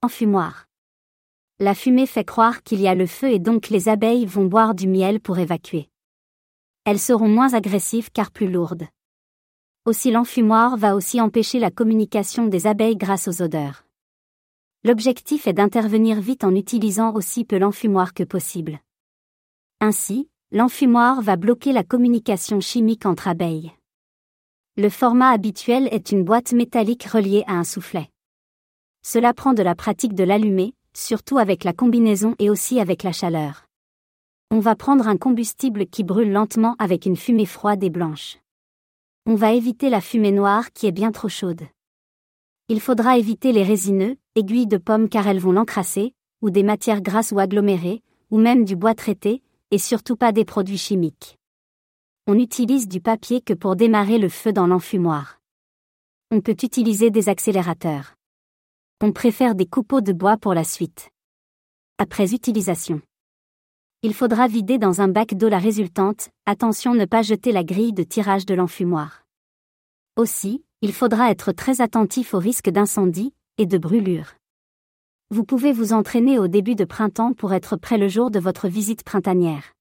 Enfumoir. La fumée fait croire qu'il y a le feu et donc les abeilles vont boire du miel pour évacuer. Elles seront moins agressives car plus lourdes. Aussi l'enfumoir va aussi empêcher la communication des abeilles grâce aux odeurs. L'objectif est d'intervenir vite en utilisant aussi peu l'enfumoir que possible. Ainsi, l'enfumoir va bloquer la communication chimique entre abeilles. Le format habituel est une boîte métallique reliée à un soufflet. Cela prend de la pratique de l'allumer, surtout avec la combinaison et aussi avec la chaleur. On va prendre un combustible qui brûle lentement avec une fumée froide et blanche. On va éviter la fumée noire qui est bien trop chaude. Il faudra éviter les résineux, aiguilles de pomme car elles vont l'encrasser, ou des matières grasses ou agglomérées, ou même du bois traité, et surtout pas des produits chimiques. On utilise du papier que pour démarrer le feu dans l'enfumoir. On peut utiliser des accélérateurs. On préfère des coupeaux de bois pour la suite. Après utilisation. Il faudra vider dans un bac d'eau la résultante, attention ne pas jeter la grille de tirage de l'enfumoir. Aussi, il faudra être très attentif au risque d'incendie et de brûlure. Vous pouvez vous entraîner au début de printemps pour être prêt le jour de votre visite printanière.